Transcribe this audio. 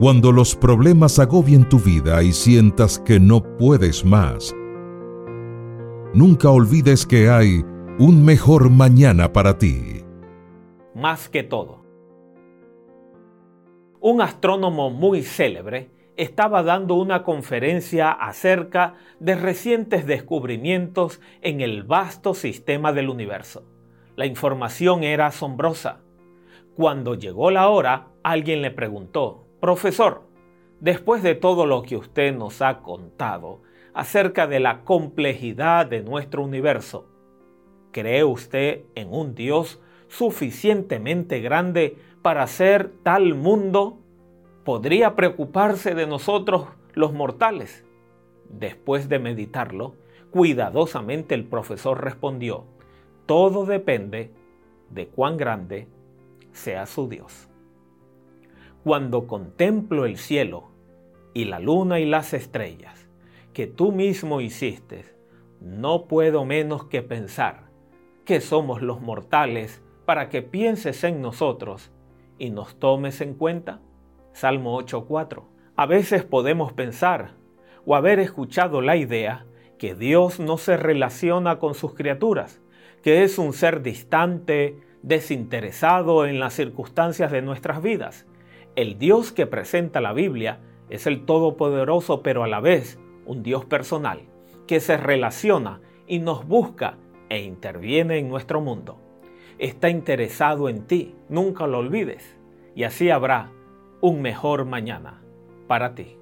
Cuando los problemas agobien tu vida y sientas que no puedes más, nunca olvides que hay un mejor mañana para ti. Más que todo. Un astrónomo muy célebre estaba dando una conferencia acerca de recientes descubrimientos en el vasto sistema del universo. La información era asombrosa. Cuando llegó la hora, alguien le preguntó, Profesor, después de todo lo que usted nos ha contado acerca de la complejidad de nuestro universo, ¿cree usted en un Dios suficientemente grande para hacer tal mundo? ¿Podría preocuparse de nosotros los mortales? Después de meditarlo, cuidadosamente el profesor respondió, todo depende de cuán grande sea su Dios. Cuando contemplo el cielo y la luna y las estrellas que tú mismo hiciste, no puedo menos que pensar que somos los mortales para que pienses en nosotros y nos tomes en cuenta. Salmo 8.4. A veces podemos pensar o haber escuchado la idea que Dios no se relaciona con sus criaturas, que es un ser distante, desinteresado en las circunstancias de nuestras vidas. El Dios que presenta la Biblia es el Todopoderoso, pero a la vez un Dios personal, que se relaciona y nos busca e interviene en nuestro mundo. Está interesado en ti, nunca lo olvides, y así habrá un mejor mañana para ti.